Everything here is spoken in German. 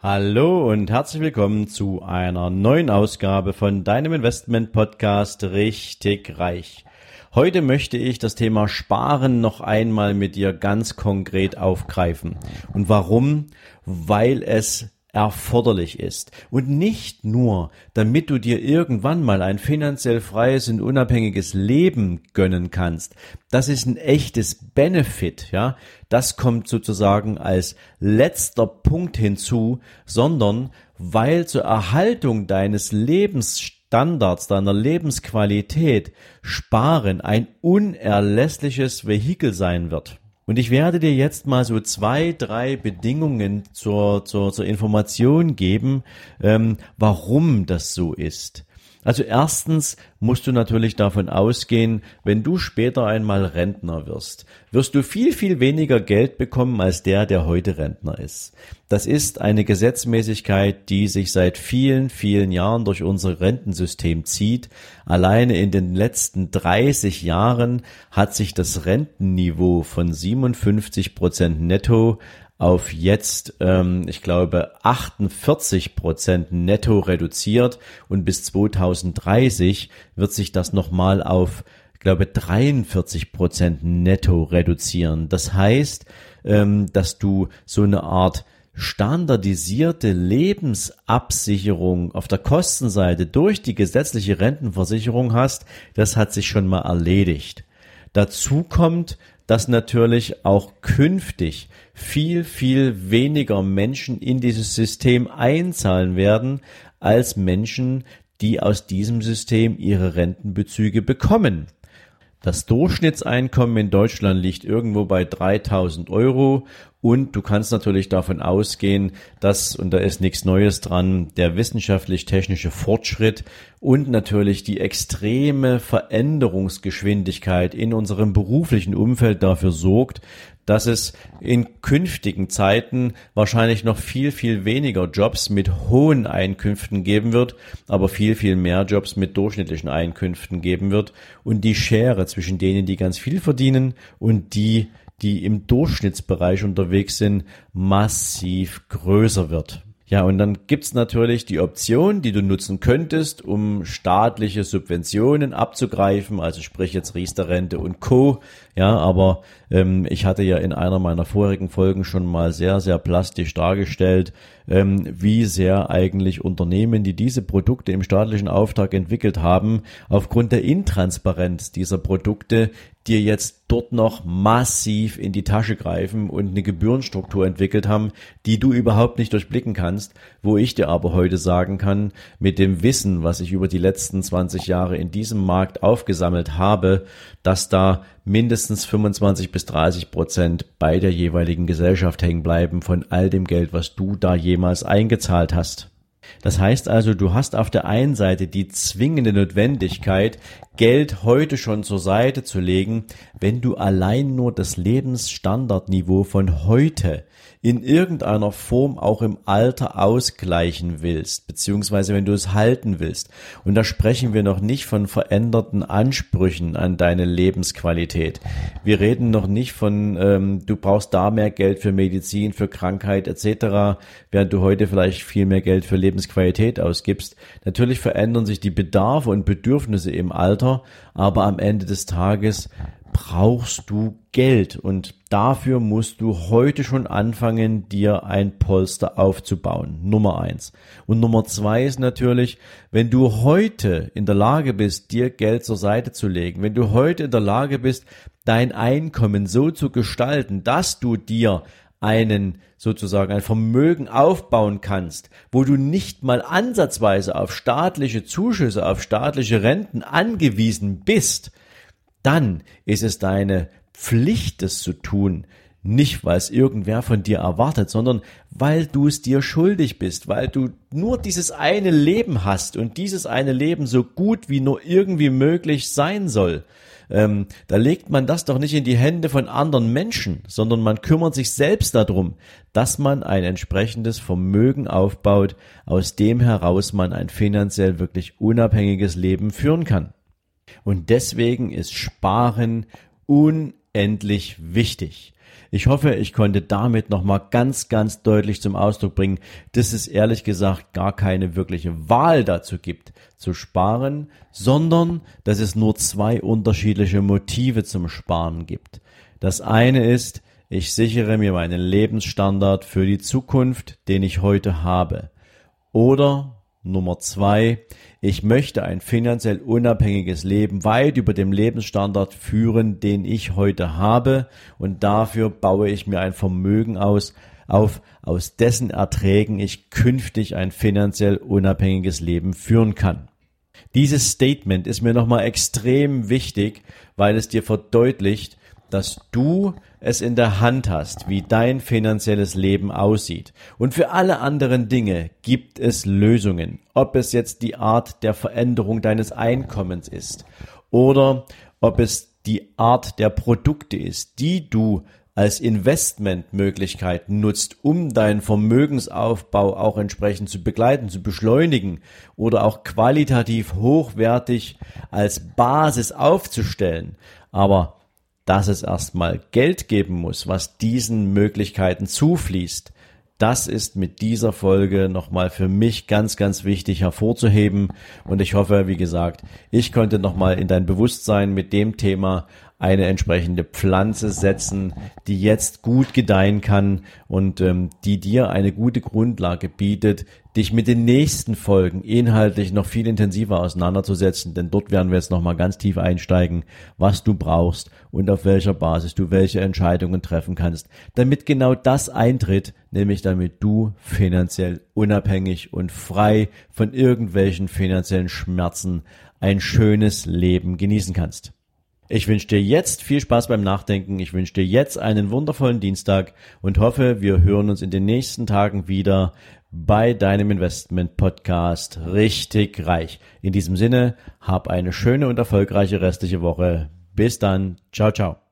Hallo und herzlich willkommen zu einer neuen Ausgabe von deinem Investment Podcast richtig reich. Heute möchte ich das Thema Sparen noch einmal mit dir ganz konkret aufgreifen. Und warum? Weil es erforderlich ist. Und nicht nur, damit du dir irgendwann mal ein finanziell freies und unabhängiges Leben gönnen kannst. Das ist ein echtes Benefit, ja. Das kommt sozusagen als letzter Punkt hinzu, sondern weil zur Erhaltung deines Lebens Standards, deiner Lebensqualität Sparen ein unerlässliches Vehikel sein wird. Und ich werde dir jetzt mal so zwei, drei Bedingungen zur, zur, zur Information geben, ähm, warum das so ist. Also erstens musst du natürlich davon ausgehen, wenn du später einmal Rentner wirst, wirst du viel, viel weniger Geld bekommen als der, der heute Rentner ist. Das ist eine Gesetzmäßigkeit, die sich seit vielen, vielen Jahren durch unser Rentensystem zieht. Alleine in den letzten 30 Jahren hat sich das Rentenniveau von 57 Prozent netto auf jetzt, ähm, ich glaube, 48 Prozent netto reduziert und bis 2030 wird sich das nochmal auf, ich glaube, 43 Prozent netto reduzieren. Das heißt, ähm, dass du so eine Art standardisierte Lebensabsicherung auf der Kostenseite durch die gesetzliche Rentenversicherung hast, das hat sich schon mal erledigt. Dazu kommt, dass natürlich auch künftig viel, viel weniger Menschen in dieses System einzahlen werden, als Menschen, die aus diesem System ihre Rentenbezüge bekommen. Das Durchschnittseinkommen in Deutschland liegt irgendwo bei 3000 Euro und du kannst natürlich davon ausgehen, dass, und da ist nichts Neues dran, der wissenschaftlich-technische Fortschritt und natürlich die extreme Veränderungsgeschwindigkeit in unserem beruflichen Umfeld dafür sorgt, dass es in künftigen Zeiten wahrscheinlich noch viel, viel weniger Jobs mit hohen Einkünften geben wird, aber viel, viel mehr Jobs mit durchschnittlichen Einkünften geben wird. Und die Schere zwischen denen, die ganz viel verdienen und die, die im Durchschnittsbereich unterwegs sind, massiv größer wird. Ja, und dann gibt's natürlich die Option, die du nutzen könntest, um staatliche Subventionen abzugreifen, also sprich jetzt Riester-Rente und Co. Ja, aber ähm, ich hatte ja in einer meiner vorigen Folgen schon mal sehr, sehr plastisch dargestellt, ähm, wie sehr eigentlich Unternehmen, die diese Produkte im staatlichen Auftrag entwickelt haben, aufgrund der Intransparenz dieser Produkte dir jetzt dort noch massiv in die Tasche greifen und eine Gebührenstruktur entwickelt haben, die du überhaupt nicht durchblicken kannst, wo ich dir aber heute sagen kann, mit dem Wissen, was ich über die letzten 20 Jahre in diesem Markt aufgesammelt habe, dass da mindestens 25 bis 30 Prozent bei der jeweiligen Gesellschaft hängen bleiben von all dem Geld, was du da jemals eingezahlt hast. Das heißt also, du hast auf der einen Seite die zwingende Notwendigkeit, Geld heute schon zur Seite zu legen, wenn du allein nur das Lebensstandardniveau von heute in irgendeiner Form auch im Alter ausgleichen willst, beziehungsweise wenn du es halten willst. Und da sprechen wir noch nicht von veränderten Ansprüchen an deine Lebensqualität. Wir reden noch nicht von, ähm, du brauchst da mehr Geld für Medizin, für Krankheit etc., während du heute vielleicht viel mehr Geld für Lebensqualität ausgibst. Natürlich verändern sich die Bedarfe und Bedürfnisse im Alter, aber am Ende des Tages brauchst du Geld und dafür musst du heute schon anfangen, dir ein Polster aufzubauen. Nummer eins. Und Nummer zwei ist natürlich, wenn du heute in der Lage bist, dir Geld zur Seite zu legen, wenn du heute in der Lage bist, dein Einkommen so zu gestalten, dass du dir einen sozusagen ein Vermögen aufbauen kannst, wo du nicht mal ansatzweise auf staatliche Zuschüsse, auf staatliche Renten angewiesen bist, dann ist es deine Pflicht, es zu tun, nicht weil es irgendwer von dir erwartet, sondern weil du es dir schuldig bist, weil du nur dieses eine Leben hast und dieses eine Leben so gut wie nur irgendwie möglich sein soll. Ähm, da legt man das doch nicht in die Hände von anderen Menschen, sondern man kümmert sich selbst darum, dass man ein entsprechendes Vermögen aufbaut, aus dem heraus man ein finanziell wirklich unabhängiges Leben führen kann. Und deswegen ist Sparen unendlich wichtig. Ich hoffe, ich konnte damit nochmal ganz, ganz deutlich zum Ausdruck bringen, dass es ehrlich gesagt gar keine wirkliche Wahl dazu gibt, zu sparen, sondern dass es nur zwei unterschiedliche Motive zum Sparen gibt. Das eine ist, ich sichere mir meinen Lebensstandard für die Zukunft, den ich heute habe. Oder Nummer zwei, ich möchte ein finanziell unabhängiges Leben weit über dem Lebensstandard führen, den ich heute habe und dafür baue ich mir ein Vermögen aus, auf, aus dessen Erträgen ich künftig ein finanziell unabhängiges Leben führen kann. Dieses Statement ist mir nochmal extrem wichtig, weil es dir verdeutlicht, dass du es in der Hand hast, wie dein finanzielles Leben aussieht. Und für alle anderen Dinge gibt es Lösungen. Ob es jetzt die Art der Veränderung deines Einkommens ist oder ob es die Art der Produkte ist, die du als Investmentmöglichkeit nutzt, um deinen Vermögensaufbau auch entsprechend zu begleiten, zu beschleunigen oder auch qualitativ hochwertig als Basis aufzustellen. Aber dass es erstmal Geld geben muss, was diesen Möglichkeiten zufließt. Das ist mit dieser Folge nochmal für mich ganz, ganz wichtig hervorzuheben. Und ich hoffe, wie gesagt, ich konnte nochmal in dein Bewusstsein mit dem Thema eine entsprechende Pflanze setzen, die jetzt gut gedeihen kann und ähm, die dir eine gute Grundlage bietet, dich mit den nächsten Folgen inhaltlich noch viel intensiver auseinanderzusetzen, denn dort werden wir jetzt nochmal ganz tief einsteigen, was du brauchst und auf welcher Basis du welche Entscheidungen treffen kannst, damit genau das eintritt, nämlich damit du finanziell unabhängig und frei von irgendwelchen finanziellen Schmerzen ein schönes Leben genießen kannst. Ich wünsche dir jetzt viel Spaß beim Nachdenken. Ich wünsche dir jetzt einen wundervollen Dienstag und hoffe, wir hören uns in den nächsten Tagen wieder bei deinem Investment Podcast richtig reich. In diesem Sinne, hab eine schöne und erfolgreiche restliche Woche. Bis dann. Ciao, ciao.